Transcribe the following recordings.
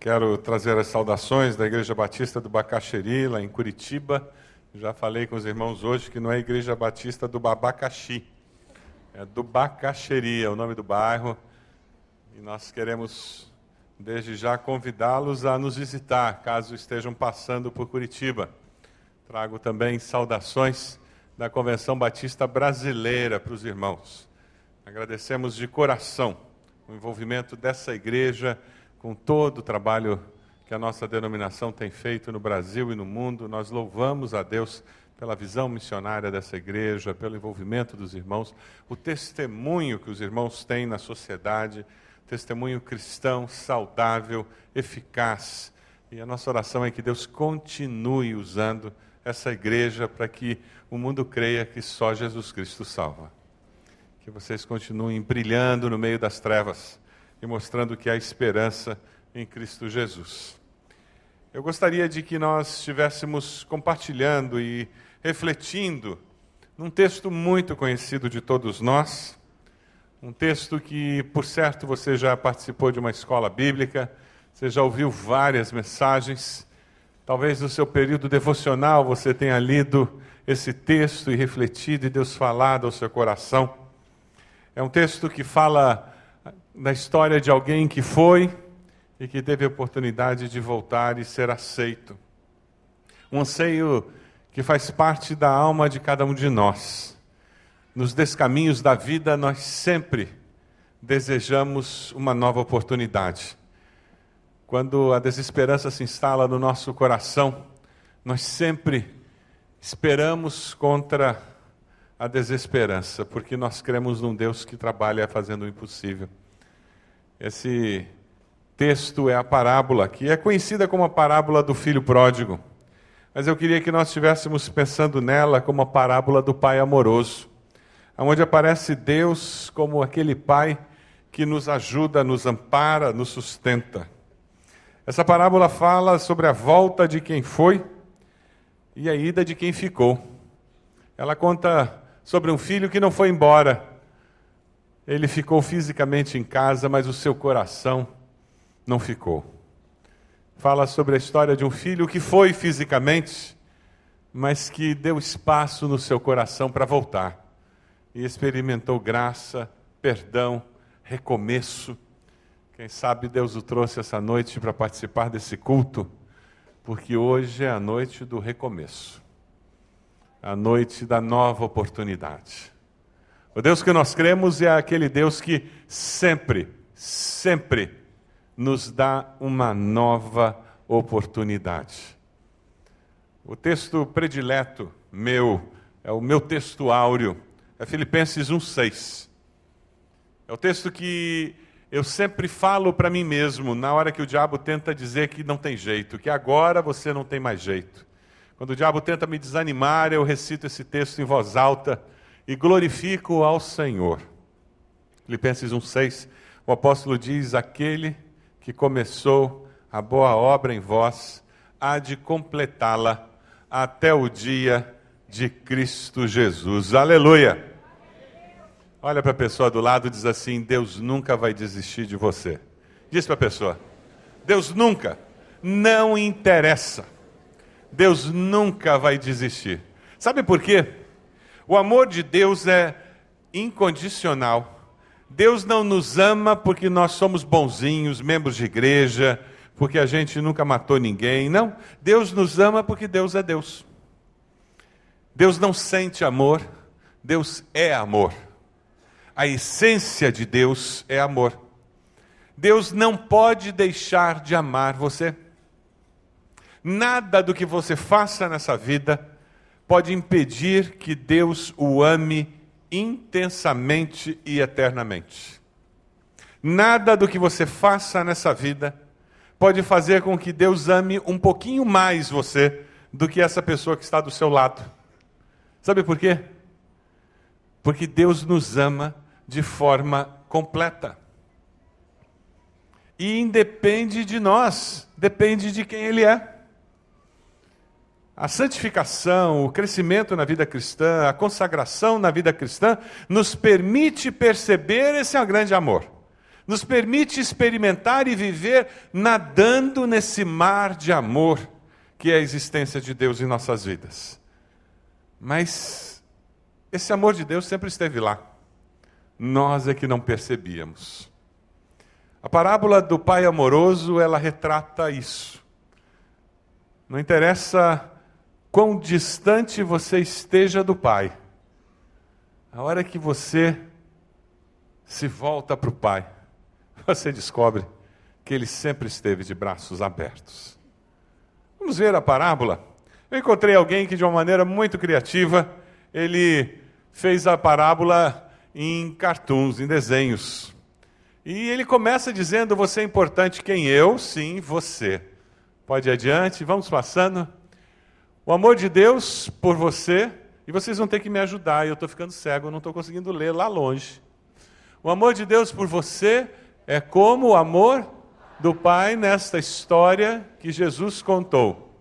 Quero trazer as saudações da Igreja Batista do Bacaxeri, lá em Curitiba. Já falei com os irmãos hoje que não é Igreja Batista do Babacaxi, é do Bacaxeri, é o nome do bairro. E nós queremos, desde já, convidá-los a nos visitar, caso estejam passando por Curitiba. Trago também saudações da Convenção Batista Brasileira para os irmãos. Agradecemos de coração o envolvimento dessa igreja com todo o trabalho que a nossa denominação tem feito no Brasil e no mundo. Nós louvamos a Deus pela visão missionária dessa igreja, pelo envolvimento dos irmãos, o testemunho que os irmãos têm na sociedade, testemunho cristão, saudável, eficaz. E a nossa oração é que Deus continue usando essa igreja para que o mundo creia que só Jesus Cristo salva. Que vocês continuem brilhando no meio das trevas e mostrando que há esperança em Cristo Jesus. Eu gostaria de que nós estivéssemos compartilhando e refletindo num texto muito conhecido de todos nós, um texto que, por certo, você já participou de uma escola bíblica, você já ouviu várias mensagens, talvez no seu período devocional você tenha lido esse texto e refletido e Deus falado ao seu coração. É um texto que fala da história de alguém que foi e que teve a oportunidade de voltar e ser aceito. Um anseio que faz parte da alma de cada um de nós. Nos descaminhos da vida, nós sempre desejamos uma nova oportunidade. Quando a desesperança se instala no nosso coração, nós sempre esperamos contra a desesperança, porque nós cremos num Deus que trabalha fazendo o impossível. Esse texto é a parábola, que é conhecida como a parábola do filho pródigo. Mas eu queria que nós estivéssemos pensando nela como a parábola do pai amoroso, onde aparece Deus como aquele pai que nos ajuda, nos ampara, nos sustenta. Essa parábola fala sobre a volta de quem foi e a ida de quem ficou. Ela conta sobre um filho que não foi embora, ele ficou fisicamente em casa, mas o seu coração não ficou. Fala sobre a história de um filho que foi fisicamente, mas que deu espaço no seu coração para voltar e experimentou graça, perdão, recomeço. Quem sabe Deus o trouxe essa noite para participar desse culto, porque hoje é a noite do recomeço, a noite da nova oportunidade. O Deus que nós cremos é aquele Deus que sempre, sempre nos dá uma nova oportunidade. O texto predileto meu, é o meu texto áureo, é Filipenses 1,6. É o texto que eu sempre falo para mim mesmo, na hora que o diabo tenta dizer que não tem jeito, que agora você não tem mais jeito. Quando o diabo tenta me desanimar, eu recito esse texto em voz alta e glorifico ao Senhor. Filipenses 1,6, o apóstolo diz: Aquele que começou a boa obra em vós, há de completá-la até o dia de Cristo Jesus. Aleluia! Olha para a pessoa do lado e diz assim: Deus nunca vai desistir de você. Diz para a pessoa: Deus nunca, não interessa. Deus nunca vai desistir. Sabe por quê? O amor de Deus é incondicional. Deus não nos ama porque nós somos bonzinhos, membros de igreja, porque a gente nunca matou ninguém. Não. Deus nos ama porque Deus é Deus. Deus não sente amor, Deus é amor. A essência de Deus é amor. Deus não pode deixar de amar você. Nada do que você faça nessa vida pode impedir que Deus o ame intensamente e eternamente. Nada do que você faça nessa vida pode fazer com que Deus ame um pouquinho mais você do que essa pessoa que está do seu lado. Sabe por quê? Porque Deus nos ama de forma completa. E independe de nós, depende de quem Ele é. A santificação, o crescimento na vida cristã, a consagração na vida cristã, nos permite perceber esse grande amor. nos permite experimentar e viver nadando nesse mar de amor que é a existência de Deus em nossas vidas. Mas esse amor de Deus sempre esteve lá. Nós é que não percebíamos. A parábola do pai amoroso, ela retrata isso. Não interessa quão distante você esteja do pai. A hora que você se volta para o pai, você descobre que ele sempre esteve de braços abertos. Vamos ver a parábola? Eu encontrei alguém que, de uma maneira muito criativa, ele fez a parábola em cartoons, em desenhos. E ele começa dizendo: Você é importante, quem eu? Sim, você. Pode ir adiante, vamos passando. O amor de Deus por você, e vocês vão ter que me ajudar, eu estou ficando cego, não estou conseguindo ler lá longe. O amor de Deus por você é como o amor do Pai nesta história que Jesus contou.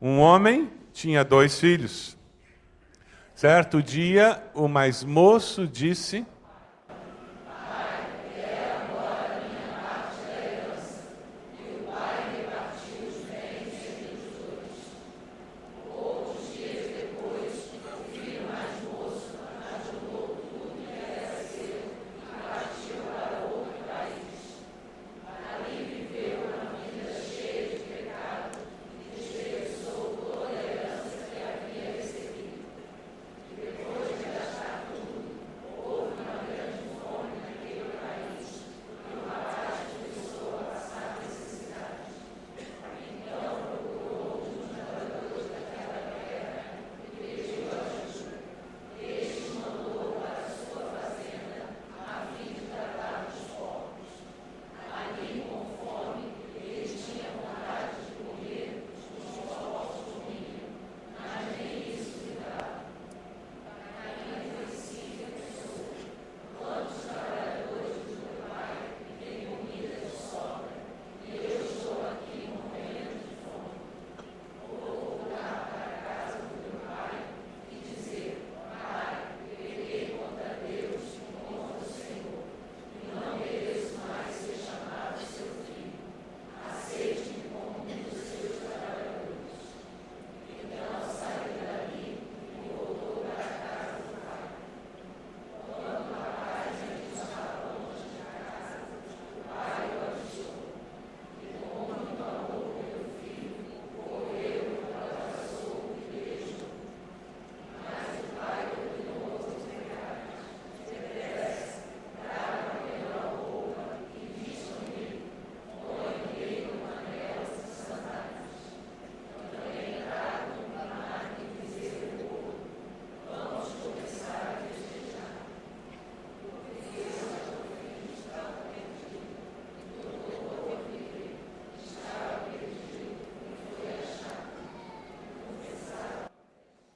Um homem tinha dois filhos. Certo dia, o mais moço disse: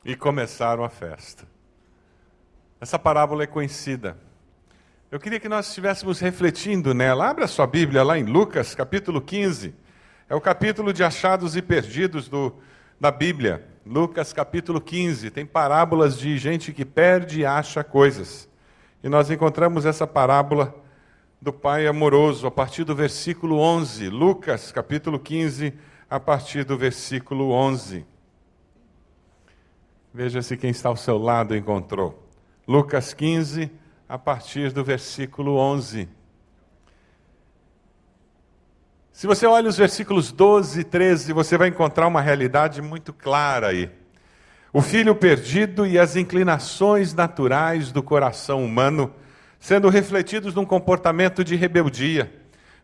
e começaram a festa. Essa parábola é conhecida. Eu queria que nós estivéssemos refletindo nela. Abra sua Bíblia lá em Lucas, capítulo 15. É o capítulo de achados e perdidos do, da Bíblia. Lucas, capítulo 15. Tem parábolas de gente que perde e acha coisas. E nós encontramos essa parábola do Pai amoroso a partir do versículo 11. Lucas, capítulo 15, a partir do versículo 11. Veja se quem está ao seu lado encontrou. Lucas 15, a partir do versículo 11. Se você olha os versículos 12 e 13, você vai encontrar uma realidade muito clara aí. O filho perdido e as inclinações naturais do coração humano sendo refletidos num comportamento de rebeldia.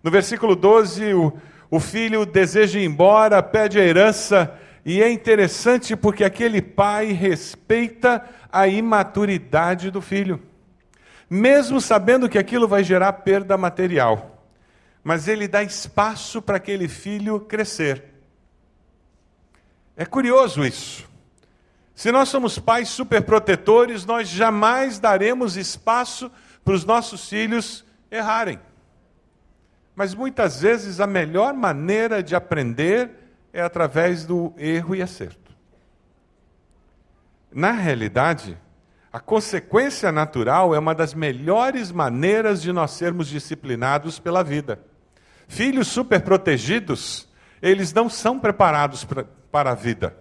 No versículo 12, o, o filho deseja ir embora, pede a herança e é interessante porque aquele pai respeita a imaturidade do filho, mesmo sabendo que aquilo vai gerar perda material. Mas ele dá espaço para aquele filho crescer. É curioso isso. Se nós somos pais superprotetores, nós jamais daremos espaço para os nossos filhos errarem. Mas muitas vezes a melhor maneira de aprender é através do erro e acerto. Na realidade, A consequência natural é uma das melhores maneiras de nós sermos disciplinados pela vida. Filhos superprotegidos, eles não são preparados pra, para a vida.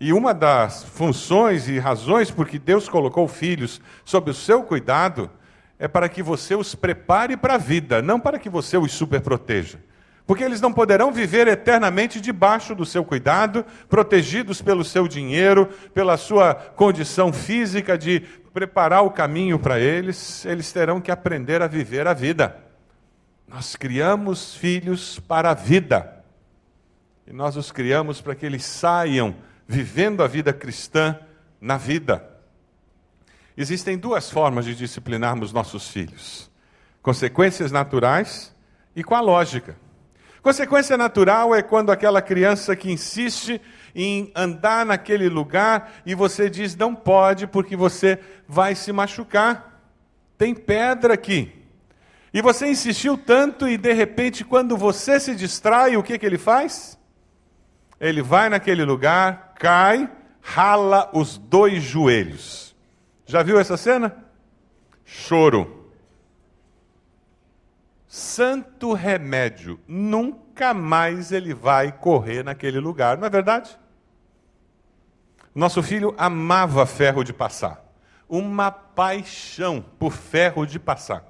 E uma das funções e razões por que Deus colocou filhos sob o seu cuidado é para que você os prepare para a vida, não para que você os superproteja. Porque eles não poderão viver eternamente debaixo do seu cuidado, protegidos pelo seu dinheiro, pela sua condição física de preparar o caminho para eles. Eles terão que aprender a viver a vida. Nós criamos filhos para a vida. E nós os criamos para que eles saiam vivendo a vida cristã na vida. Existem duas formas de disciplinarmos nossos filhos: consequências naturais e com a lógica. Consequência natural é quando aquela criança que insiste em andar naquele lugar e você diz não pode porque você vai se machucar. Tem pedra aqui. E você insistiu tanto e de repente, quando você se distrai, o que, que ele faz? Ele vai naquele lugar, cai, rala os dois joelhos. Já viu essa cena? Choro santo remédio, nunca mais ele vai correr naquele lugar, não é verdade? Nosso filho amava ferro de passar, uma paixão por ferro de passar.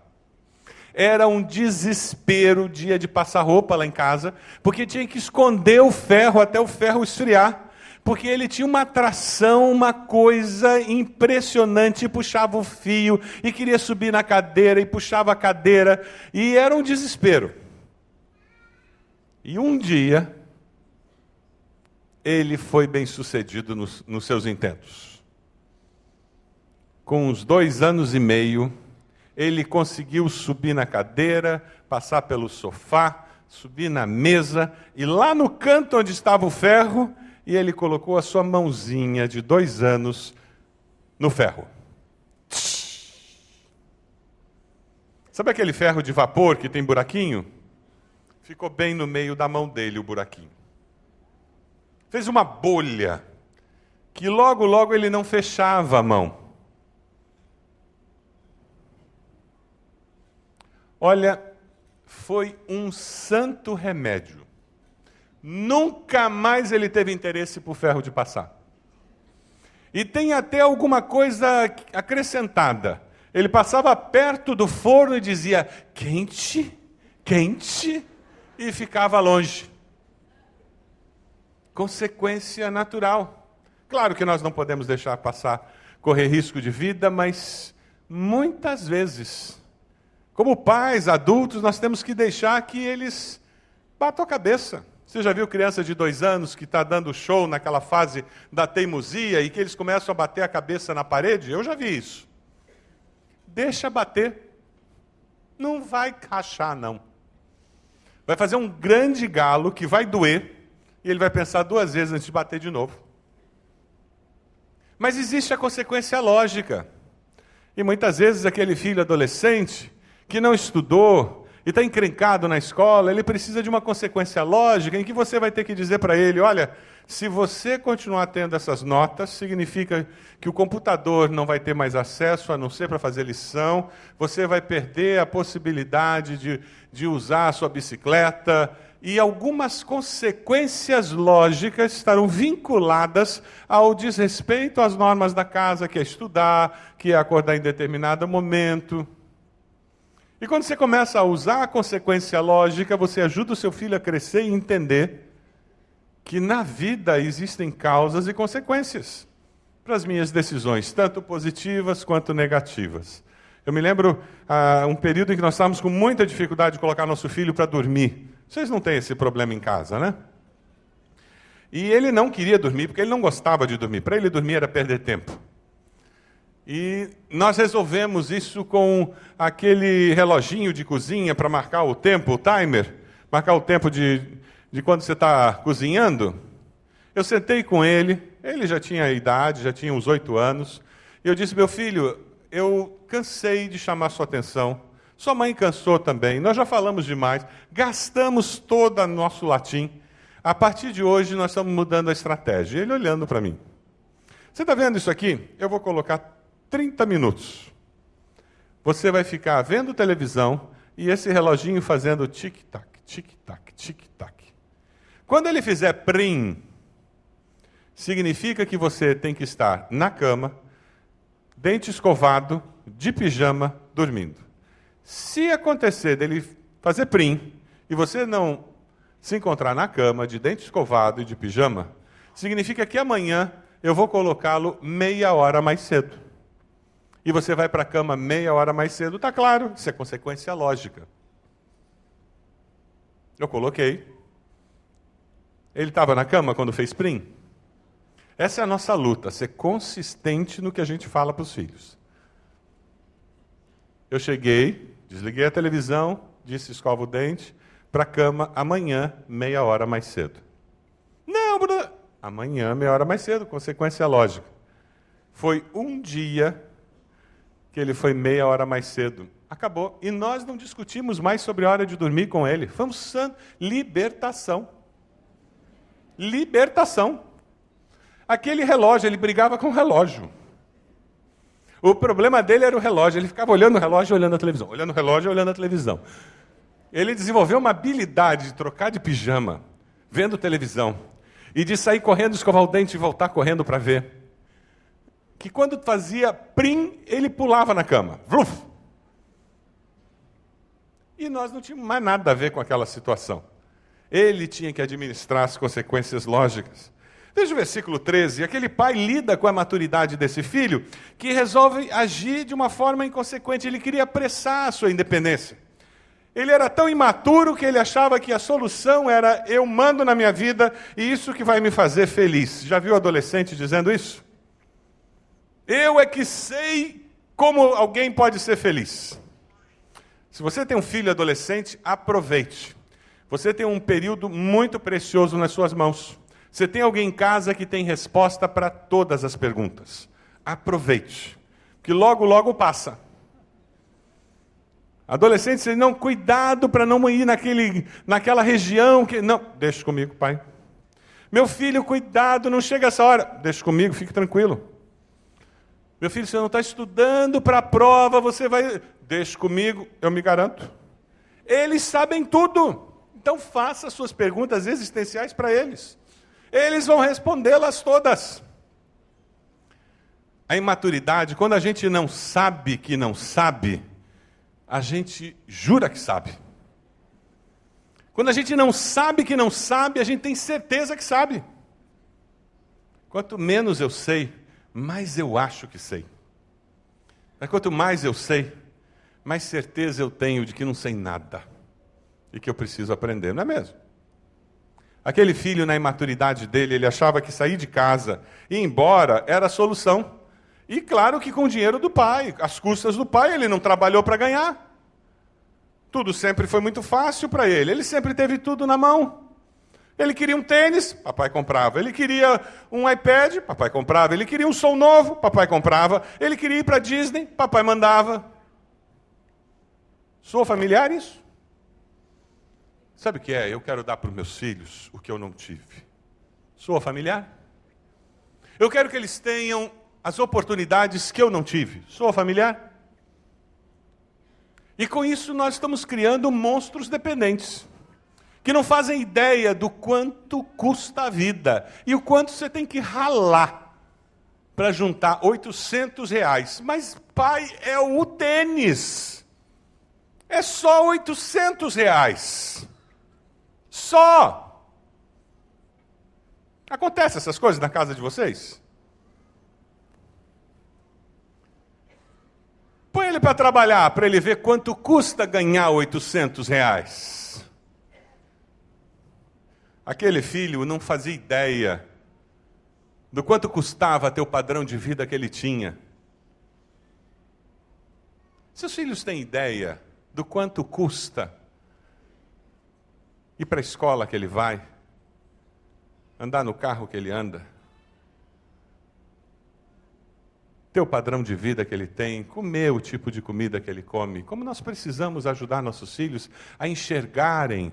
Era um desespero o dia de passar roupa lá em casa, porque tinha que esconder o ferro até o ferro esfriar porque ele tinha uma atração, uma coisa impressionante, e puxava o fio, e queria subir na cadeira, e puxava a cadeira, e era um desespero. E um dia, ele foi bem sucedido nos, nos seus intentos. Com uns dois anos e meio, ele conseguiu subir na cadeira, passar pelo sofá, subir na mesa, e lá no canto onde estava o ferro, e ele colocou a sua mãozinha de dois anos no ferro. Sabe aquele ferro de vapor que tem buraquinho? Ficou bem no meio da mão dele o buraquinho. Fez uma bolha que logo, logo ele não fechava a mão. Olha, foi um santo remédio. Nunca mais ele teve interesse por ferro de passar. E tem até alguma coisa acrescentada. Ele passava perto do forno e dizia: quente, quente, e ficava longe. Consequência natural. Claro que nós não podemos deixar passar, correr risco de vida, mas muitas vezes, como pais, adultos, nós temos que deixar que eles batam a cabeça. Você já viu criança de dois anos que está dando show naquela fase da teimosia e que eles começam a bater a cabeça na parede? Eu já vi isso. Deixa bater. Não vai rachar, não. Vai fazer um grande galo que vai doer e ele vai pensar duas vezes antes de bater de novo. Mas existe a consequência lógica. E muitas vezes aquele filho adolescente que não estudou, e está encrencado na escola, ele precisa de uma consequência lógica em que você vai ter que dizer para ele: olha, se você continuar tendo essas notas, significa que o computador não vai ter mais acesso a não ser para fazer lição, você vai perder a possibilidade de, de usar a sua bicicleta, e algumas consequências lógicas estarão vinculadas ao desrespeito às normas da casa, que é estudar, que é acordar em determinado momento. E quando você começa a usar a consequência lógica, você ajuda o seu filho a crescer e entender que na vida existem causas e consequências para as minhas decisões, tanto positivas quanto negativas. Eu me lembro ah, um período em que nós estávamos com muita dificuldade de colocar nosso filho para dormir. Vocês não têm esse problema em casa, né? E ele não queria dormir, porque ele não gostava de dormir. Para ele dormir era perder tempo. E nós resolvemos isso com aquele reloginho de cozinha para marcar o tempo, o timer, marcar o tempo de, de quando você está cozinhando. Eu sentei com ele, ele já tinha idade, já tinha uns oito anos, e eu disse: Meu filho, eu cansei de chamar sua atenção. Sua mãe cansou também, nós já falamos demais, gastamos todo o nosso latim. A partir de hoje, nós estamos mudando a estratégia. Ele olhando para mim. Você está vendo isso aqui? Eu vou colocar 30 minutos. Você vai ficar vendo televisão e esse reloginho fazendo tic-tac, tic-tac, tic-tac. Quando ele fizer prim, significa que você tem que estar na cama, dente escovado, de pijama, dormindo. Se acontecer dele fazer prim e você não se encontrar na cama, de dente escovado e de pijama, significa que amanhã eu vou colocá-lo meia hora mais cedo. E você vai para a cama meia hora mais cedo, está claro, isso é consequência lógica. Eu coloquei. Ele estava na cama quando fez prim? Essa é a nossa luta, ser consistente no que a gente fala para os filhos. Eu cheguei, desliguei a televisão, disse escova o dente, para a cama amanhã, meia hora mais cedo. Não, Bruno. Amanhã, meia hora mais cedo, consequência lógica. Foi um dia que ele foi meia hora mais cedo. Acabou. E nós não discutimos mais sobre a hora de dormir com ele. Fomos santo. Libertação. Libertação. Aquele relógio, ele brigava com o relógio. O problema dele era o relógio. Ele ficava olhando o relógio, olhando a televisão. Olhando o relógio, olhando a televisão. Ele desenvolveu uma habilidade de trocar de pijama, vendo televisão, e de sair correndo, escovar o dente e voltar correndo para ver. Que quando fazia prim, ele pulava na cama. Vruf! E nós não tínhamos mais nada a ver com aquela situação. Ele tinha que administrar as consequências lógicas. Veja o versículo 13. Aquele pai lida com a maturidade desse filho que resolve agir de uma forma inconsequente. Ele queria apressar a sua independência. Ele era tão imaturo que ele achava que a solução era eu mando na minha vida e isso que vai me fazer feliz. Já viu adolescente dizendo isso? Eu é que sei como alguém pode ser feliz. Se você tem um filho adolescente, aproveite. Você tem um período muito precioso nas suas mãos. Você tem alguém em casa que tem resposta para todas as perguntas. Aproveite, que logo, logo passa. Adolescentes, não, cuidado para não ir naquele, naquela região que. Não, deixa comigo, pai. Meu filho, cuidado, não chega essa hora. Deixa comigo, fique tranquilo. Meu filho, você não está estudando para a prova, você vai. Deixa comigo, eu me garanto. Eles sabem tudo. Então faça suas perguntas existenciais para eles. Eles vão respondê-las todas. A imaturidade, quando a gente não sabe que não sabe, a gente jura que sabe. Quando a gente não sabe que não sabe, a gente tem certeza que sabe. Quanto menos eu sei, mais eu acho que sei. Mas quanto mais eu sei, mais certeza eu tenho de que não sei nada e que eu preciso aprender, não é mesmo? Aquele filho, na imaturidade dele, ele achava que sair de casa e ir embora era a solução. E claro que com o dinheiro do pai, as custas do pai, ele não trabalhou para ganhar. Tudo sempre foi muito fácil para ele, ele sempre teve tudo na mão. Ele queria um tênis, papai comprava. Ele queria um iPad, papai comprava. Ele queria um som novo, papai comprava. Ele queria ir para Disney, papai mandava. Sou familiar isso? Sabe o que é? Eu quero dar para os meus filhos o que eu não tive. Sou familiar? Eu quero que eles tenham as oportunidades que eu não tive. Sou familiar? E com isso nós estamos criando monstros dependentes, que não fazem ideia do quanto custa a vida e o quanto você tem que ralar para juntar 800 reais. Mas, pai, é o tênis. É só 800 reais. Só. Acontece essas coisas na casa de vocês? Põe ele para trabalhar, para ele ver quanto custa ganhar 800 reais. Aquele filho não fazia ideia do quanto custava ter o padrão de vida que ele tinha. Seus filhos têm ideia do quanto custa ir para a escola que ele vai, andar no carro que ele anda? ter o padrão de vida que ele tem, comer o tipo de comida que ele come. Como nós precisamos ajudar nossos filhos a enxergarem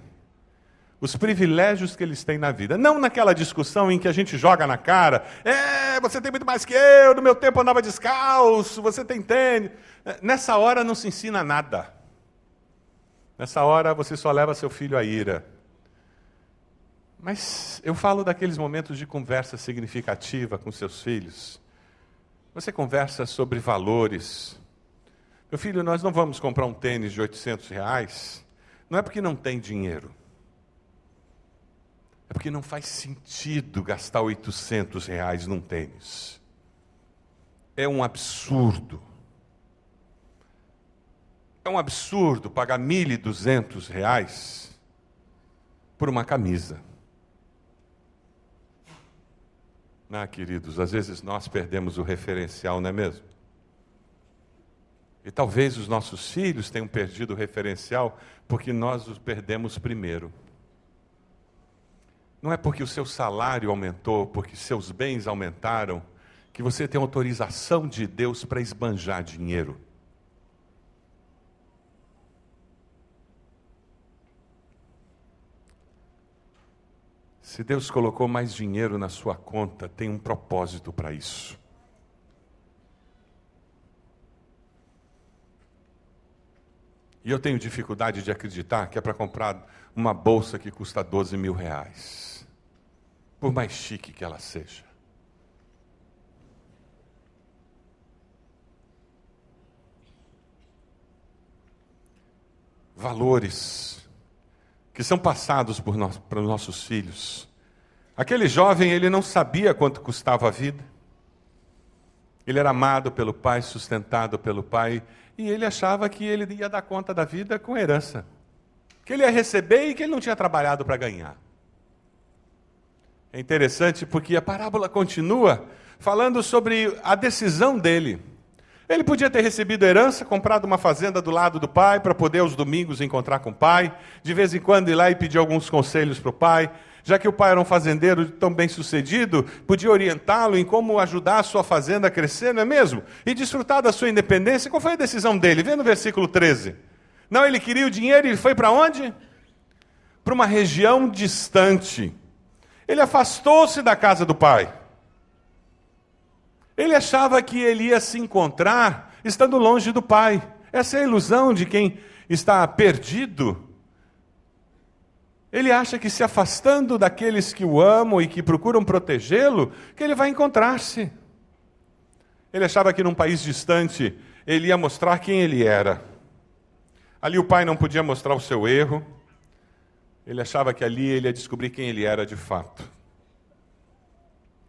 os privilégios que eles têm na vida. Não naquela discussão em que a gente joga na cara, é, é, você tem muito mais que eu, no meu tempo andava descalço, você tem tênis. Nessa hora não se ensina nada. Nessa hora você só leva seu filho à ira. Mas eu falo daqueles momentos de conversa significativa com seus filhos. Você conversa sobre valores. Meu filho, nós não vamos comprar um tênis de 800 reais. Não é porque não tem dinheiro. É porque não faz sentido gastar 800 reais num tênis. É um absurdo. É um absurdo pagar 1.200 reais por uma camisa. Ah, queridos, às vezes nós perdemos o referencial, não é mesmo? E talvez os nossos filhos tenham perdido o referencial porque nós os perdemos primeiro. Não é porque o seu salário aumentou, porque seus bens aumentaram, que você tem autorização de Deus para esbanjar dinheiro. Se Deus colocou mais dinheiro na sua conta, tem um propósito para isso. E eu tenho dificuldade de acreditar que é para comprar uma bolsa que custa 12 mil reais. Por mais chique que ela seja. Valores que são passados por nós, para os nossos filhos. Aquele jovem, ele não sabia quanto custava a vida. Ele era amado pelo pai, sustentado pelo pai, e ele achava que ele ia dar conta da vida com herança. Que ele ia receber e que ele não tinha trabalhado para ganhar. É interessante porque a parábola continua falando sobre a decisão dele. Ele podia ter recebido herança, comprado uma fazenda do lado do pai para poder aos domingos encontrar com o pai, de vez em quando ir lá e pedir alguns conselhos para o pai. Já que o pai era um fazendeiro tão bem sucedido, podia orientá-lo em como ajudar a sua fazenda a crescer, não é mesmo? E desfrutar da sua independência. Qual foi a decisão dele? Vê no versículo 13. Não, ele queria o dinheiro e foi para onde? Para uma região distante. Ele afastou-se da casa do pai. Ele achava que ele ia se encontrar estando longe do Pai. Essa é a ilusão de quem está perdido. Ele acha que se afastando daqueles que o amam e que procuram protegê-lo, que ele vai encontrar-se. Ele achava que num país distante ele ia mostrar quem ele era. Ali o pai não podia mostrar o seu erro. Ele achava que ali ele ia descobrir quem ele era de fato.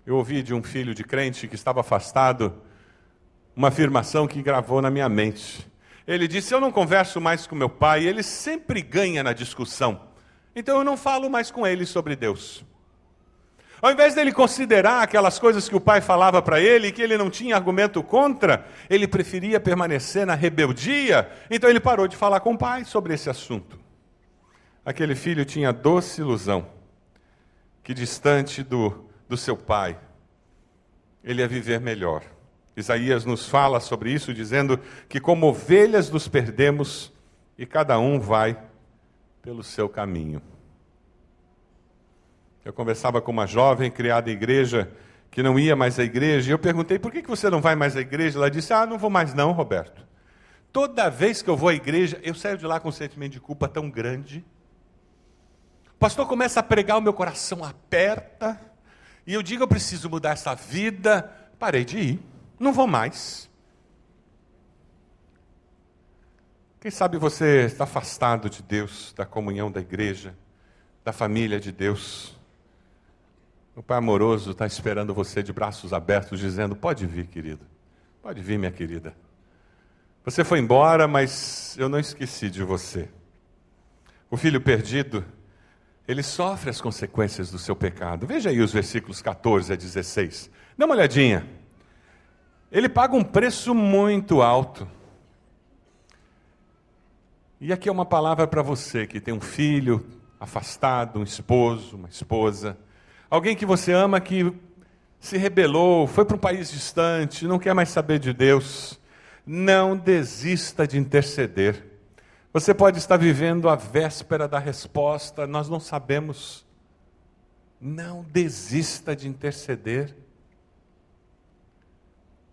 Eu ouvi de um filho de crente que estava afastado uma afirmação que gravou na minha mente. Ele disse: Eu não converso mais com meu pai, ele sempre ganha na discussão. Então eu não falo mais com ele sobre Deus. Ao invés dele considerar aquelas coisas que o pai falava para ele, que ele não tinha argumento contra, ele preferia permanecer na rebeldia, então ele parou de falar com o pai sobre esse assunto. Aquele filho tinha doce ilusão, que distante do do seu pai, ele ia viver melhor. Isaías nos fala sobre isso, dizendo que, como ovelhas, nos perdemos e cada um vai pelo seu caminho. Eu conversava com uma jovem criada em igreja que não ia mais à igreja, e eu perguntei: por que você não vai mais à igreja? Ela disse: Ah, não vou mais, não, Roberto. Toda vez que eu vou à igreja, eu saio de lá com um sentimento de culpa tão grande. O pastor começa a pregar, o meu coração aperta e eu digo, eu preciso mudar essa vida, parei de ir, não vou mais. Quem sabe você está afastado de Deus, da comunhão da igreja, da família de Deus. O Pai amoroso está esperando você de braços abertos, dizendo: Pode vir, querido, pode vir, minha querida. Você foi embora, mas eu não esqueci de você. O filho perdido ele sofre as consequências do seu pecado. Veja aí os versículos 14 a 16. Dá uma olhadinha. Ele paga um preço muito alto. E aqui é uma palavra para você que tem um filho afastado, um esposo, uma esposa, alguém que você ama que se rebelou, foi para um país distante, não quer mais saber de Deus. Não desista de interceder. Você pode estar vivendo a véspera da resposta, nós não sabemos. Não desista de interceder.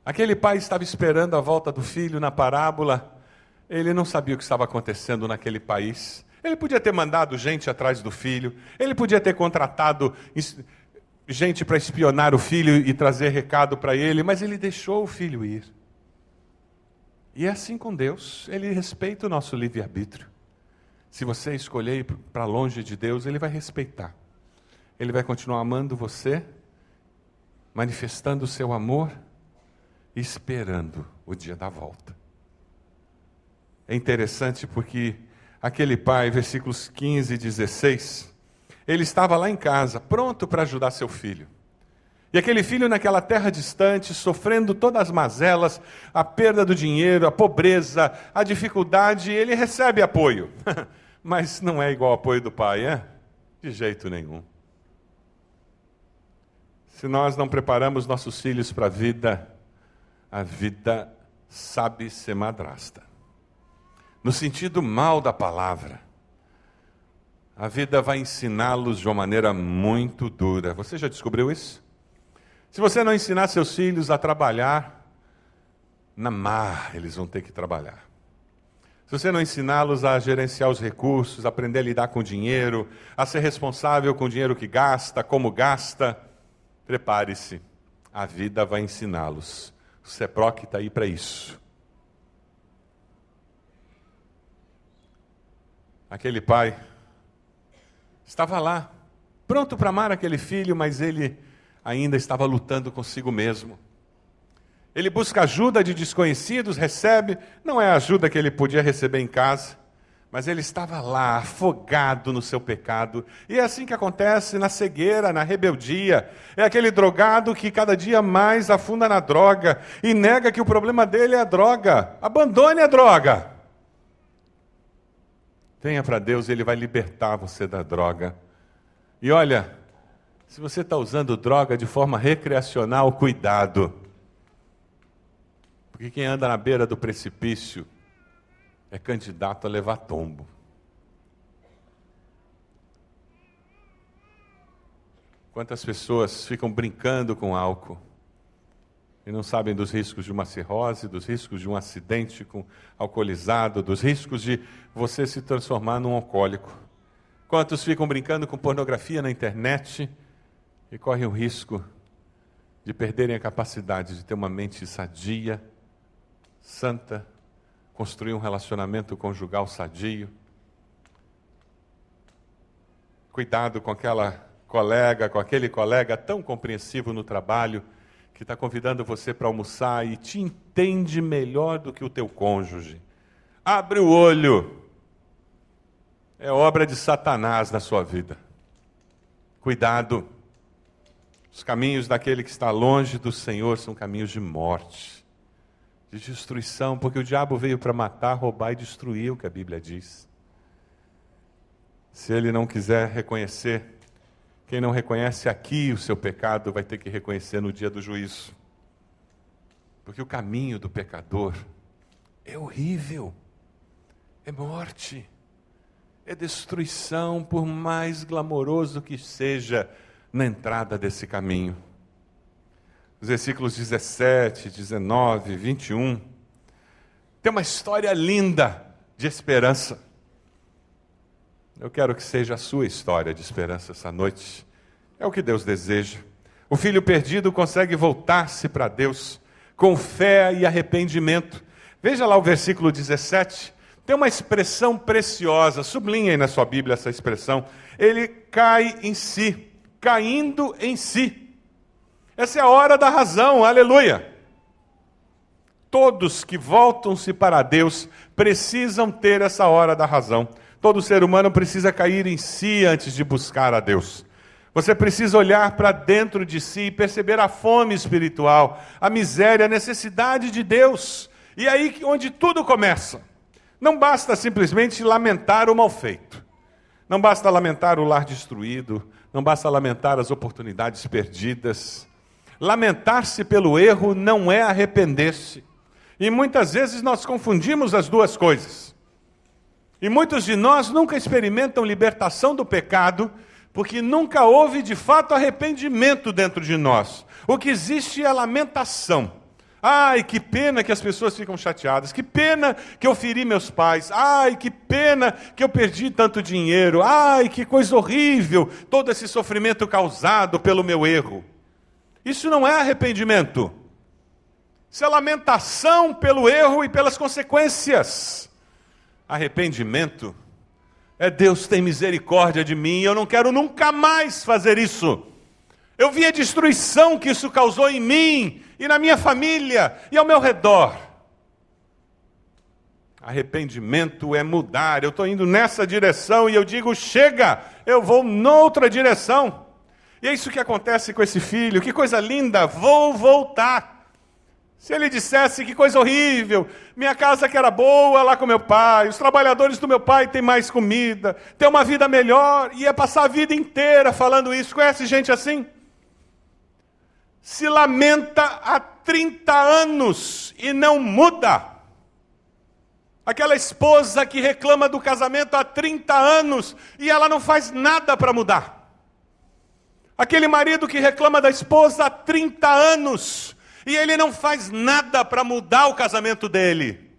Aquele pai estava esperando a volta do filho na parábola. Ele não sabia o que estava acontecendo naquele país. Ele podia ter mandado gente atrás do filho, ele podia ter contratado gente para espionar o filho e trazer recado para ele, mas ele deixou o filho ir. E é assim com Deus, ele respeita o nosso livre-arbítrio. Se você escolher ir para longe de Deus, ele vai respeitar. Ele vai continuar amando você, manifestando o seu amor esperando o dia da volta. É interessante porque aquele pai, versículos 15 e 16, ele estava lá em casa, pronto para ajudar seu filho. E aquele filho naquela terra distante, sofrendo todas as mazelas, a perda do dinheiro, a pobreza, a dificuldade, ele recebe apoio. Mas não é igual ao apoio do pai, é? De jeito nenhum. Se nós não preparamos nossos filhos para a vida, a vida sabe ser madrasta no sentido mal da palavra. A vida vai ensiná-los de uma maneira muito dura. Você já descobriu isso? Se você não ensinar seus filhos a trabalhar, na mar eles vão ter que trabalhar. Se você não ensiná-los a gerenciar os recursos, aprender a lidar com o dinheiro, a ser responsável com o dinheiro que gasta, como gasta, prepare-se. A vida vai ensiná-los. O CEPROC está aí para isso. aquele pai, estava lá, pronto para amar aquele filho, mas ele ainda estava lutando consigo mesmo. Ele busca ajuda de desconhecidos, recebe, não é a ajuda que ele podia receber em casa, mas ele estava lá, afogado no seu pecado. E é assim que acontece na cegueira, na rebeldia. É aquele drogado que cada dia mais afunda na droga e nega que o problema dele é a droga. Abandone a droga. Tenha para Deus, Ele vai libertar você da droga. E olha, se você está usando droga de forma recreacional, cuidado. Porque quem anda na beira do precipício é candidato a levar tombo. Quantas pessoas ficam brincando com álcool? e não sabem dos riscos de uma cirrose, dos riscos de um acidente com alcoolizado, dos riscos de você se transformar num alcoólico. Quantos ficam brincando com pornografia na internet e correm o risco de perderem a capacidade de ter uma mente sadia, santa, construir um relacionamento conjugal sadio. Cuidado com aquela colega, com aquele colega tão compreensivo no trabalho que está convidando você para almoçar e te entende melhor do que o teu cônjuge. Abre o olho. É obra de Satanás na sua vida. Cuidado. Os caminhos daquele que está longe do Senhor são caminhos de morte, de destruição, porque o diabo veio para matar, roubar e destruir, o que a Bíblia diz. Se ele não quiser reconhecer quem não reconhece aqui o seu pecado vai ter que reconhecer no dia do juízo. Porque o caminho do pecador é horrível, é morte, é destruição, por mais glamouroso que seja na entrada desse caminho. Os versículos 17, 19, 21, tem uma história linda de esperança. Eu quero que seja a sua história de esperança essa noite. É o que Deus deseja. O filho perdido consegue voltar-se para Deus com fé e arrependimento. Veja lá o versículo 17. Tem uma expressão preciosa, sublinhe aí na sua Bíblia essa expressão. Ele cai em si, caindo em si. Essa é a hora da razão, aleluia. Todos que voltam-se para Deus precisam ter essa hora da razão. Todo ser humano precisa cair em si antes de buscar a Deus. Você precisa olhar para dentro de si e perceber a fome espiritual, a miséria, a necessidade de Deus. E aí onde tudo começa. Não basta simplesmente lamentar o mal feito. Não basta lamentar o lar destruído, não basta lamentar as oportunidades perdidas. Lamentar-se pelo erro não é arrepender-se. E muitas vezes nós confundimos as duas coisas. E muitos de nós nunca experimentam libertação do pecado, porque nunca houve de fato arrependimento dentro de nós. O que existe é lamentação. Ai, que pena que as pessoas ficam chateadas. Que pena que eu feri meus pais. Ai, que pena que eu perdi tanto dinheiro. Ai, que coisa horrível todo esse sofrimento causado pelo meu erro. Isso não é arrependimento. Isso é lamentação pelo erro e pelas consequências. Arrependimento é Deus tem misericórdia de mim, eu não quero nunca mais fazer isso. Eu vi a destruição que isso causou em mim e na minha família e ao meu redor. Arrependimento é mudar. Eu estou indo nessa direção e eu digo: chega, eu vou noutra direção. E é isso que acontece com esse filho. Que coisa linda, vou voltar. Se ele dissesse que coisa horrível, minha casa que era boa lá com meu pai, os trabalhadores do meu pai têm mais comida, têm uma vida melhor, ia passar a vida inteira falando isso. Conhece gente assim? Se lamenta há 30 anos e não muda. Aquela esposa que reclama do casamento há 30 anos e ela não faz nada para mudar. Aquele marido que reclama da esposa há 30 anos e ele não faz nada para mudar o casamento dele.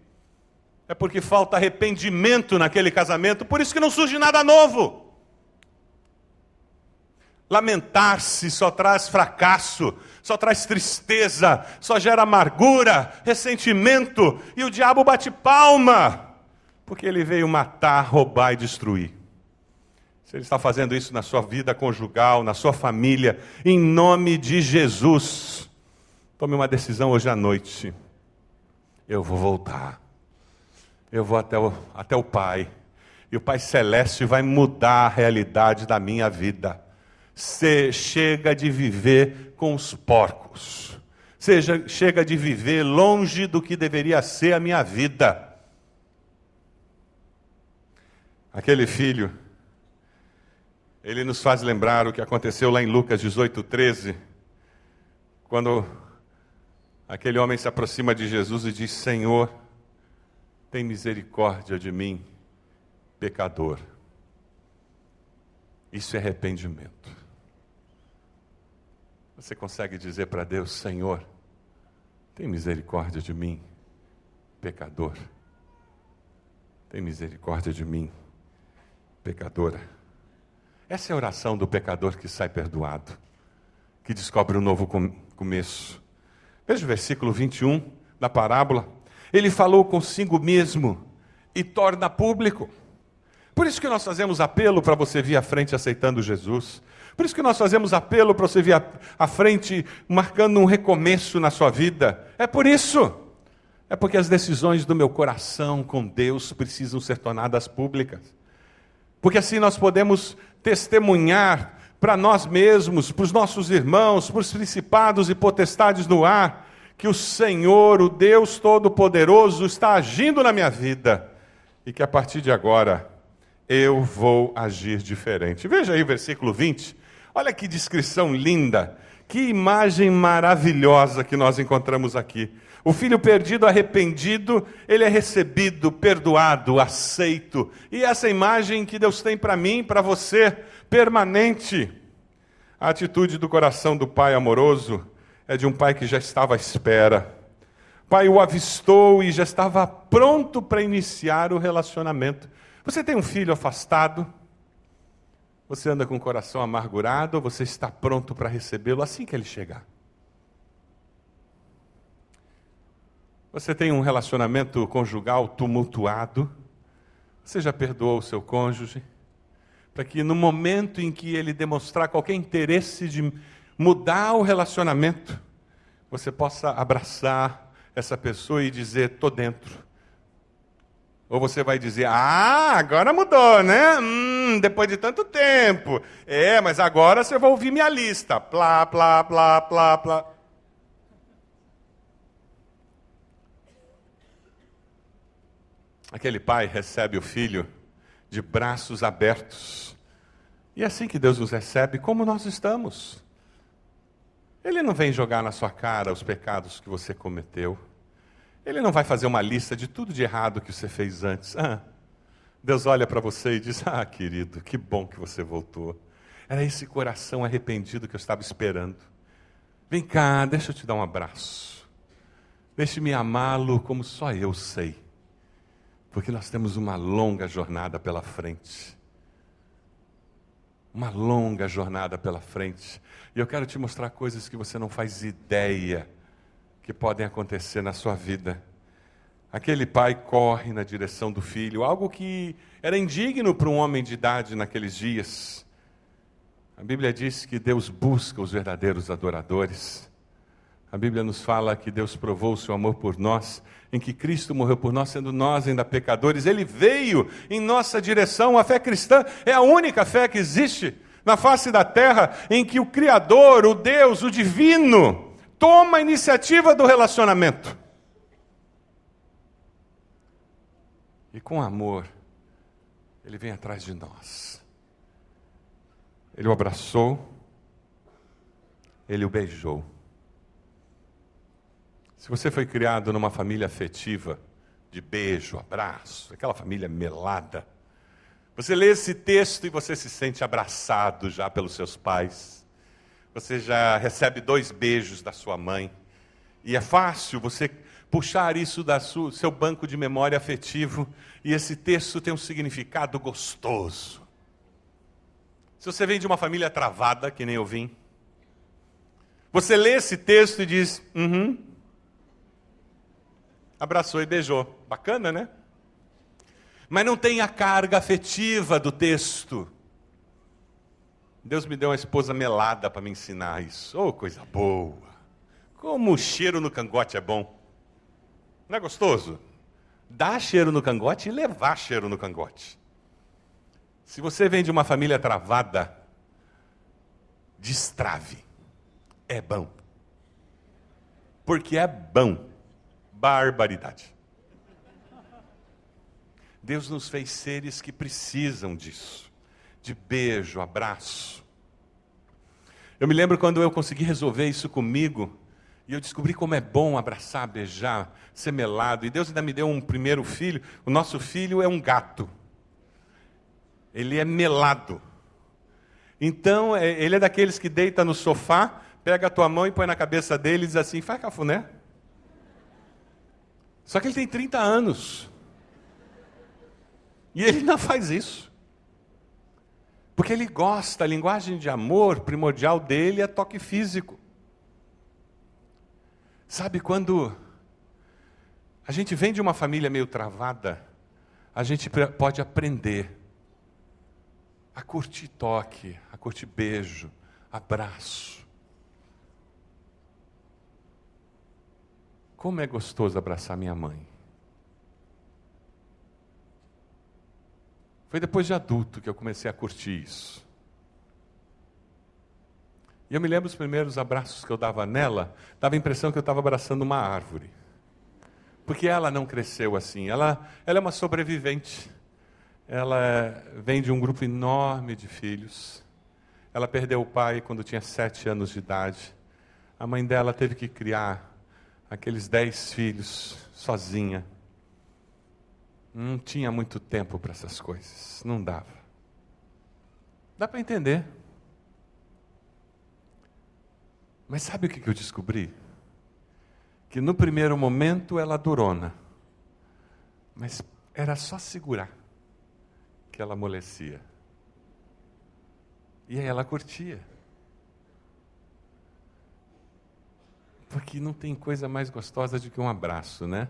É porque falta arrependimento naquele casamento, por isso que não surge nada novo. Lamentar-se só traz fracasso, só traz tristeza, só gera amargura, ressentimento, e o diabo bate palma, porque ele veio matar, roubar e destruir. Se ele está fazendo isso na sua vida conjugal, na sua família, em nome de Jesus, tome uma decisão hoje à noite. Eu vou voltar. Eu vou até o, até o Pai. E o Pai Celeste vai mudar a realidade da minha vida. Você chega de viver com os porcos. Seja, chega de viver longe do que deveria ser a minha vida. Aquele filho, ele nos faz lembrar o que aconteceu lá em Lucas 18, 13, quando aquele homem se aproxima de Jesus e diz: Senhor, tem misericórdia de mim, pecador. Isso é arrependimento. Você consegue dizer para Deus: Senhor, tem misericórdia de mim, pecador. Tem misericórdia de mim, pecadora. Essa é a oração do pecador que sai perdoado, que descobre um novo começo. Veja o versículo 21 da parábola. Ele falou consigo mesmo e torna público. Por isso que nós fazemos apelo para você vir à frente aceitando Jesus. Por isso que nós fazemos apelo para você vir à frente, marcando um recomeço na sua vida. É por isso. É porque as decisões do meu coração com Deus precisam ser tornadas públicas. Porque assim nós podemos testemunhar para nós mesmos, para os nossos irmãos, para os principados e potestades no ar, que o Senhor, o Deus Todo-Poderoso, está agindo na minha vida e que a partir de agora eu vou agir diferente. Veja aí o versículo 20. Olha que descrição linda, que imagem maravilhosa que nós encontramos aqui. O filho perdido, arrependido, ele é recebido, perdoado, aceito. E essa imagem que Deus tem para mim, para você, permanente. A atitude do coração do pai amoroso é de um pai que já estava à espera. Pai o avistou e já estava pronto para iniciar o relacionamento. Você tem um filho afastado? Você anda com o coração amargurado ou você está pronto para recebê-lo assim que ele chegar? Você tem um relacionamento conjugal tumultuado? Você já perdoou o seu cônjuge? Para que no momento em que ele demonstrar qualquer interesse de mudar o relacionamento, você possa abraçar essa pessoa e dizer: estou dentro, ou você vai dizer, ah, agora mudou, né? Hum, depois de tanto tempo. É, mas agora você vai ouvir minha lista. Plá, plá, plá, plá, plá. Aquele pai recebe o filho de braços abertos. E é assim que Deus nos recebe, como nós estamos. Ele não vem jogar na sua cara os pecados que você cometeu. Ele não vai fazer uma lista de tudo de errado que você fez antes. Ah, Deus olha para você e diz: Ah, querido, que bom que você voltou. Era esse coração arrependido que eu estava esperando. Vem cá, deixa eu te dar um abraço. Deixe-me amá-lo como só eu sei, porque nós temos uma longa jornada pela frente. Uma longa jornada pela frente. E eu quero te mostrar coisas que você não faz ideia que podem acontecer na sua vida. Aquele pai corre na direção do filho, algo que era indigno para um homem de idade naqueles dias. A Bíblia diz que Deus busca os verdadeiros adoradores. A Bíblia nos fala que Deus provou o seu amor por nós, em que Cristo morreu por nós, sendo nós ainda pecadores. Ele veio em nossa direção. A fé cristã é a única fé que existe na face da terra em que o Criador, o Deus, o Divino, toma a iniciativa do relacionamento. E com amor, ele vem atrás de nós. Ele o abraçou, ele o beijou. Se você foi criado numa família afetiva, de beijo, abraço, aquela família melada, você lê esse texto e você se sente abraçado já pelos seus pais. Você já recebe dois beijos da sua mãe. E é fácil você puxar isso do seu banco de memória afetivo. E esse texto tem um significado gostoso. Se você vem de uma família travada, que nem eu vim, você lê esse texto e diz: uhum. Abraçou e beijou. Bacana, né? mas não tem a carga afetiva do texto. Deus me deu uma esposa melada para me ensinar isso. Oh, coisa boa! Como o cheiro no cangote é bom. Não é gostoso? Dar cheiro no cangote e levar cheiro no cangote. Se você vem de uma família travada, destrave. É bom. Porque é bom. Barbaridade. Deus nos fez seres que precisam disso, de beijo, abraço. Eu me lembro quando eu consegui resolver isso comigo, e eu descobri como é bom abraçar, beijar, ser melado. E Deus ainda me deu um primeiro filho. O nosso filho é um gato. Ele é melado. Então, é, ele é daqueles que deita no sofá, pega a tua mão e põe na cabeça dele e diz assim: faz cafuné. Só que ele tem 30 anos. E ele não faz isso. Porque ele gosta, a linguagem de amor primordial dele é toque físico. Sabe quando a gente vem de uma família meio travada, a gente pode aprender a curtir toque, a curtir beijo, abraço. Como é gostoso abraçar minha mãe. Foi depois de adulto que eu comecei a curtir isso. E eu me lembro dos primeiros abraços que eu dava nela, dava a impressão que eu estava abraçando uma árvore. Porque ela não cresceu assim, ela, ela é uma sobrevivente. Ela vem de um grupo enorme de filhos. Ela perdeu o pai quando tinha sete anos de idade. A mãe dela teve que criar aqueles dez filhos sozinha. Não tinha muito tempo para essas coisas, não dava. Dá para entender. Mas sabe o que eu descobri? Que no primeiro momento ela durona, mas era só segurar que ela amolecia. E aí ela curtia. Porque não tem coisa mais gostosa do que um abraço, né?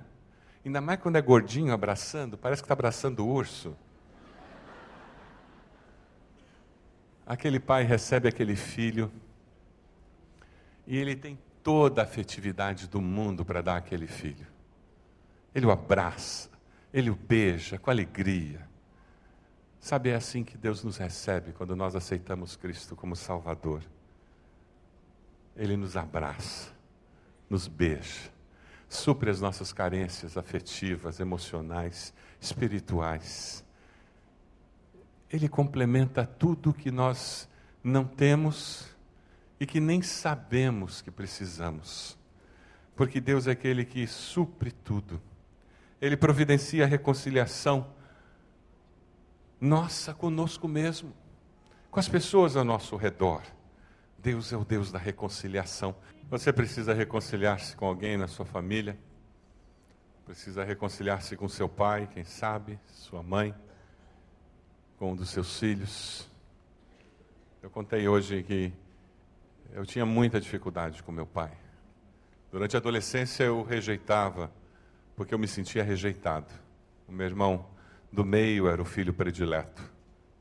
Ainda mais quando é gordinho abraçando, parece que está abraçando o urso. Aquele pai recebe aquele filho e ele tem toda a afetividade do mundo para dar àquele filho. Ele o abraça, ele o beija com alegria. Sabe, é assim que Deus nos recebe quando nós aceitamos Cristo como Salvador. Ele nos abraça, nos beija supre as nossas carências afetivas, emocionais, espirituais. Ele complementa tudo que nós não temos e que nem sabemos que precisamos. Porque Deus é aquele que supre tudo. Ele providencia a reconciliação nossa conosco mesmo, com as pessoas ao nosso redor. Deus é o Deus da reconciliação. Você precisa reconciliar-se com alguém na sua família? precisa reconciliar-se com seu pai, quem sabe, sua mãe, com um dos seus filhos. Eu contei hoje que eu tinha muita dificuldade com meu pai. Durante a adolescência eu rejeitava, porque eu me sentia rejeitado. O meu irmão do meio era o filho predileto,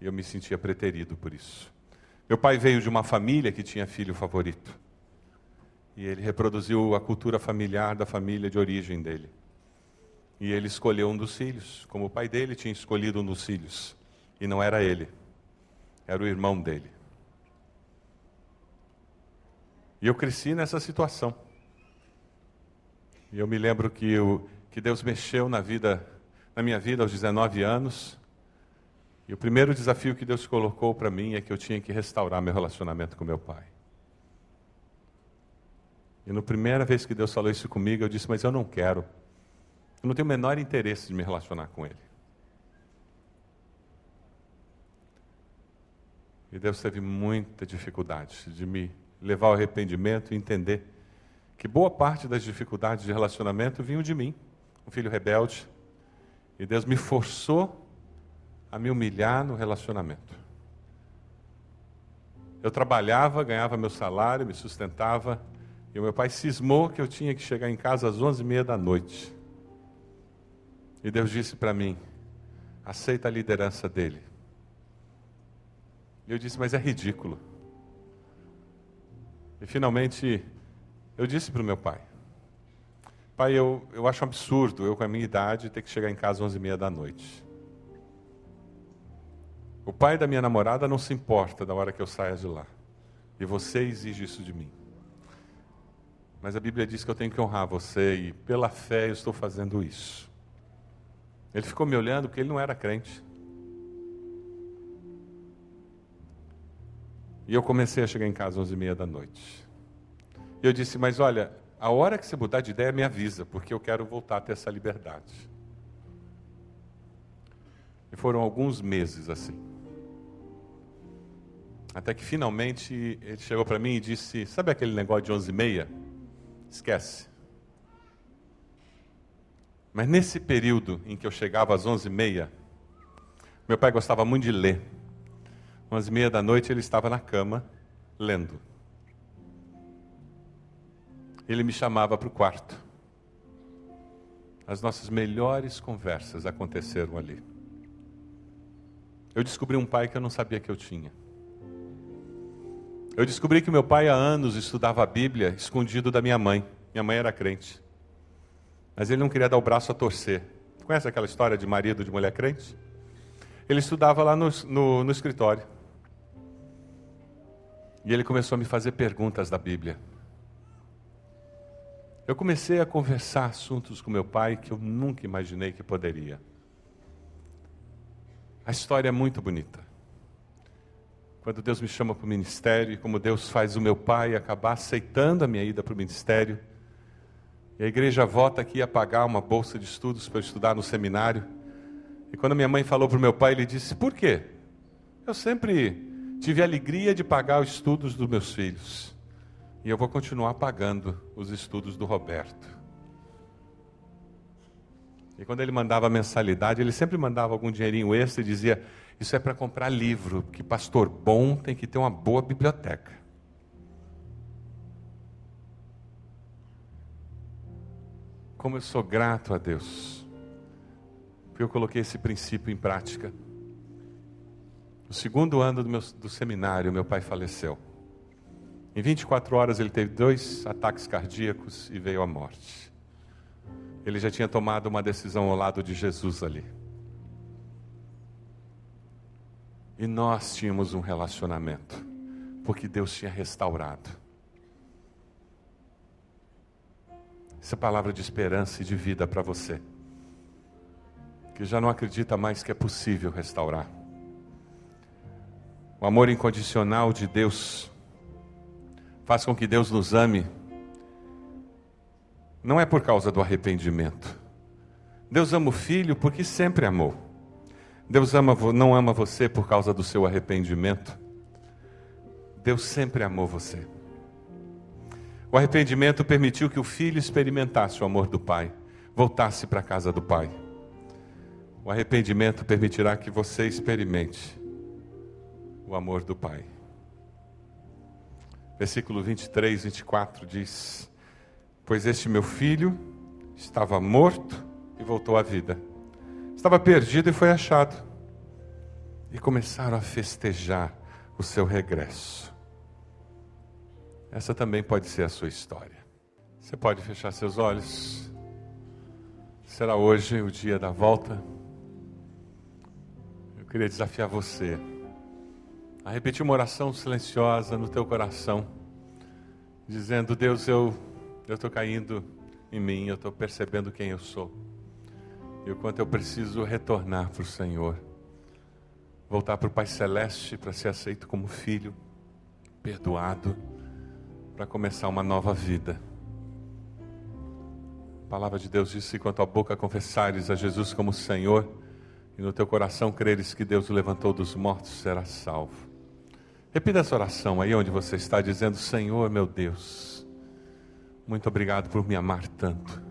e eu me sentia preterido por isso. Meu pai veio de uma família que tinha filho favorito. E ele reproduziu a cultura familiar da família de origem dele. E ele escolheu um dos filhos, como o pai dele tinha escolhido um dos filhos. E não era ele, era o irmão dele. E eu cresci nessa situação. E eu me lembro que, eu, que Deus mexeu na vida, na minha vida aos 19 anos. E o primeiro desafio que Deus colocou para mim é que eu tinha que restaurar meu relacionamento com meu pai. E na primeira vez que Deus falou isso comigo, eu disse: Mas eu não quero. Eu não tenho o menor interesse de me relacionar com Ele. E Deus teve muita dificuldade de me levar ao arrependimento e entender que boa parte das dificuldades de relacionamento vinham de mim, um filho rebelde. E Deus me forçou a me humilhar no relacionamento. Eu trabalhava, ganhava meu salário, me sustentava, e o meu pai cismou que eu tinha que chegar em casa às onze e meia da noite. E Deus disse para mim: aceita a liderança dele. E eu disse: mas é ridículo. E finalmente eu disse para o meu pai: pai, eu, eu acho um absurdo eu com a minha idade ter que chegar em casa às onze e meia da noite. O pai da minha namorada não se importa da hora que eu saia de lá. E você exige isso de mim. Mas a Bíblia diz que eu tenho que honrar você e pela fé eu estou fazendo isso. Ele ficou me olhando porque ele não era crente. E eu comecei a chegar em casa às onze e meia da noite. E eu disse, mas olha, a hora que você mudar de ideia me avisa, porque eu quero voltar a ter essa liberdade. E foram alguns meses assim. Até que finalmente ele chegou para mim e disse, sabe aquele negócio de onze e meia? Esquece. Mas nesse período em que eu chegava às onze e meia, meu pai gostava muito de ler. E meia da noite ele estava na cama, lendo. Ele me chamava para o quarto. As nossas melhores conversas aconteceram ali. Eu descobri um pai que eu não sabia que eu tinha. Eu descobri que meu pai há anos estudava a Bíblia escondido da minha mãe. Minha mãe era crente. Mas ele não queria dar o braço a torcer. Conhece aquela história de marido de mulher crente? Ele estudava lá no, no, no escritório. E ele começou a me fazer perguntas da Bíblia. Eu comecei a conversar assuntos com meu pai que eu nunca imaginei que poderia. A história é muito bonita. Quando Deus me chama para o ministério e como Deus faz o meu pai acabar aceitando a minha ida para o ministério. E a igreja vota que ia pagar uma bolsa de estudos para estudar no seminário. E quando minha mãe falou para o meu pai, ele disse: Por quê? Eu sempre tive a alegria de pagar os estudos dos meus filhos. E eu vou continuar pagando os estudos do Roberto. E quando ele mandava mensalidade, ele sempre mandava algum dinheirinho extra e dizia: isso é para comprar livro, que pastor bom tem que ter uma boa biblioteca. Como eu sou grato a Deus, porque eu coloquei esse princípio em prática. No segundo ano do, meu, do seminário, meu pai faleceu. Em 24 horas ele teve dois ataques cardíacos e veio à morte. Ele já tinha tomado uma decisão ao lado de Jesus ali. E nós tínhamos um relacionamento, porque Deus tinha restaurado. Essa palavra de esperança e de vida para você, que já não acredita mais que é possível restaurar. O amor incondicional de Deus faz com que Deus nos ame, não é por causa do arrependimento. Deus ama o filho porque sempre amou. Deus ama, não ama você por causa do seu arrependimento. Deus sempre amou você. O arrependimento permitiu que o filho experimentasse o amor do Pai, voltar-se para a casa do Pai. O arrependimento permitirá que você experimente o amor do Pai. Versículo 23, 24 diz: Pois este meu filho estava morto e voltou à vida, estava perdido e foi achado. E começaram a festejar o seu regresso. Essa também pode ser a sua história. Você pode fechar seus olhos. Será hoje o dia da volta. Eu queria desafiar você a repetir uma oração silenciosa no teu coração, dizendo: Deus, eu eu estou caindo em mim, eu estou percebendo quem eu sou e o quanto eu preciso retornar para o Senhor, voltar para o Pai Celeste para ser aceito como filho, perdoado, para começar uma nova vida. A palavra de Deus diz: enquanto a boca confessares a Jesus como Senhor, e no teu coração creres que Deus o levantou dos mortos, serás salvo. Repita essa oração aí onde você está, dizendo: Senhor meu Deus, muito obrigado por me amar tanto.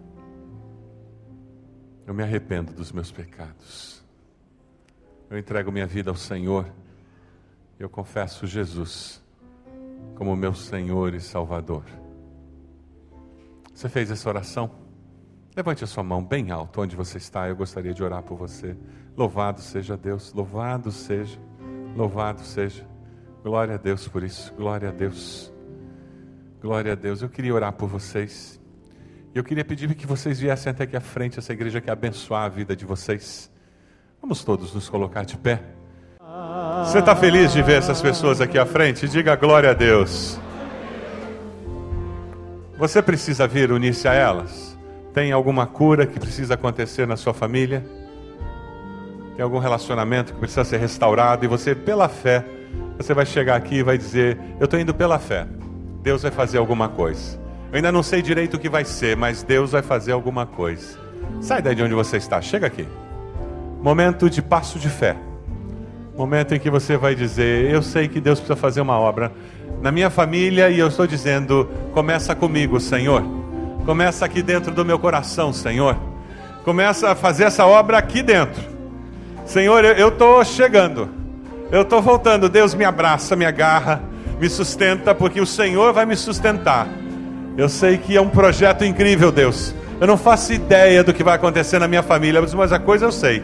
Eu me arrependo dos meus pecados. Eu entrego minha vida ao Senhor. Eu confesso Jesus como meu Senhor e Salvador. Você fez essa oração? Levante a sua mão bem alto onde você está. Eu gostaria de orar por você. Louvado seja Deus, louvado seja, louvado seja. Glória a Deus por isso, glória a Deus. Glória a Deus. Eu queria orar por vocês. Eu queria pedir que vocês viessem até aqui à frente, essa igreja quer abençoar a vida de vocês. Vamos todos nos colocar de pé. Você está feliz de ver essas pessoas aqui à frente? Diga glória a Deus. Você precisa vir unir-se a elas? Tem alguma cura que precisa acontecer na sua família? Tem algum relacionamento que precisa ser restaurado e você, pela fé, você vai chegar aqui e vai dizer: Eu estou indo pela fé. Deus vai fazer alguma coisa. Eu ainda não sei direito o que vai ser, mas Deus vai fazer alguma coisa. Sai daí de onde você está, chega aqui. Momento de passo de fé. Momento em que você vai dizer: Eu sei que Deus precisa fazer uma obra na minha família e eu estou dizendo: Começa comigo, Senhor. Começa aqui dentro do meu coração, Senhor. Começa a fazer essa obra aqui dentro. Senhor, eu estou chegando. Eu estou voltando. Deus me abraça, me agarra, me sustenta, porque o Senhor vai me sustentar. Eu sei que é um projeto incrível, Deus. Eu não faço ideia do que vai acontecer na minha família, mas a coisa eu sei.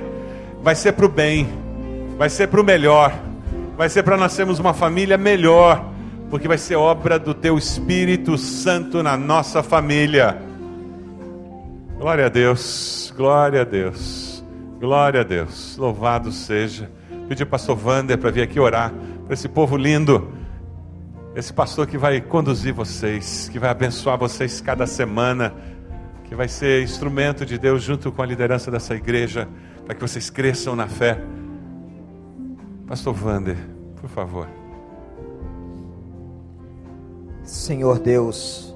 Vai ser para o bem, vai ser para o melhor, vai ser para nós sermos uma família melhor, porque vai ser obra do Teu Espírito Santo na nossa família. Glória a Deus, glória a Deus, glória a Deus. Louvado seja pedir para o pastor Wander para vir aqui orar para esse povo lindo. Esse pastor que vai conduzir vocês, que vai abençoar vocês cada semana, que vai ser instrumento de Deus junto com a liderança dessa igreja, para que vocês cresçam na fé. Pastor Wander, por favor. Senhor Deus,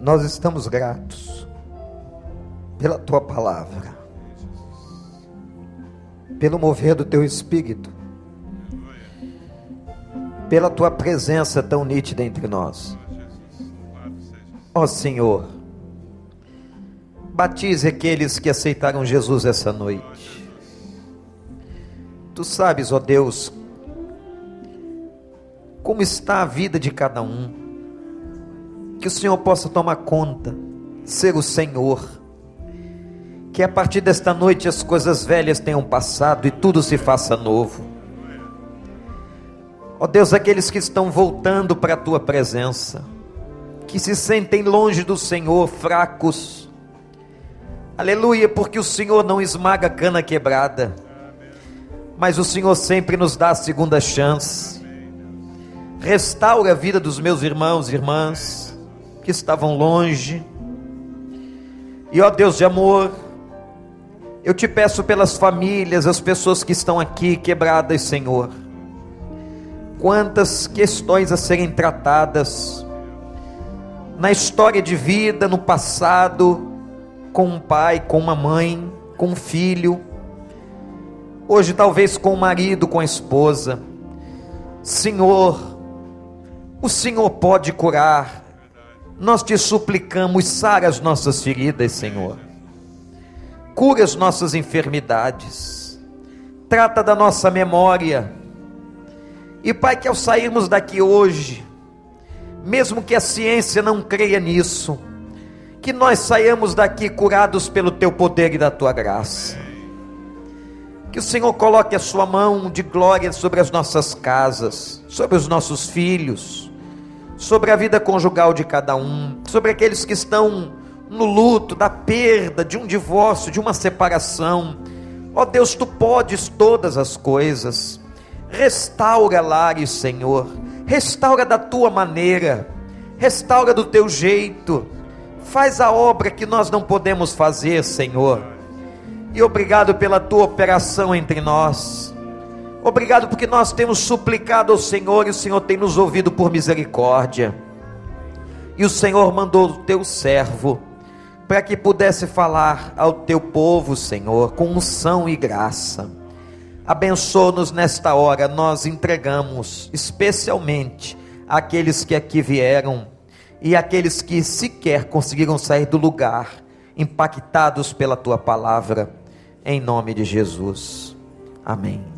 nós estamos gratos pela tua palavra pelo mover do teu espírito, pela tua presença tão nítida entre nós. Ó oh, Senhor, batize aqueles que aceitaram Jesus essa noite. Tu sabes, ó oh Deus, como está a vida de cada um. Que o Senhor possa tomar conta, ser o Senhor que a partir desta noite as coisas velhas tenham passado e tudo se faça novo. Ó oh Deus, aqueles que estão voltando para a tua presença, que se sentem longe do Senhor, fracos, aleluia, porque o Senhor não esmaga cana quebrada, mas o Senhor sempre nos dá a segunda chance. Restaura a vida dos meus irmãos e irmãs que estavam longe, e ó Deus de amor, eu te peço pelas famílias, as pessoas que estão aqui quebradas, Senhor. Quantas questões a serem tratadas na história de vida, no passado, com um pai, com uma mãe, com um filho, hoje talvez com o marido, com a esposa. Senhor, o Senhor pode curar, nós te suplicamos, sara as nossas feridas, Senhor. Cura as nossas enfermidades. Trata da nossa memória. E Pai, que ao sairmos daqui hoje, mesmo que a ciência não creia nisso, que nós saiamos daqui curados pelo teu poder e da tua graça. Que o Senhor coloque a sua mão de glória sobre as nossas casas, sobre os nossos filhos, sobre a vida conjugal de cada um, sobre aqueles que estão no luto da perda, de um divórcio, de uma separação. Ó oh Deus, tu podes todas as coisas. Restaura lares, Senhor. Restaura da tua maneira. Restaura do teu jeito Faz a obra que nós não podemos fazer, Senhor. E obrigado pela tua operação entre nós. Obrigado porque nós temos suplicado ao Senhor e o Senhor tem nos ouvido por misericórdia. E o Senhor mandou o teu servo para que pudesse falar ao teu povo, Senhor, com unção e graça. Abençoa-nos nesta hora, nós entregamos especialmente aqueles que aqui vieram e aqueles que sequer conseguiram sair do lugar, impactados pela tua palavra, em nome de Jesus. Amém.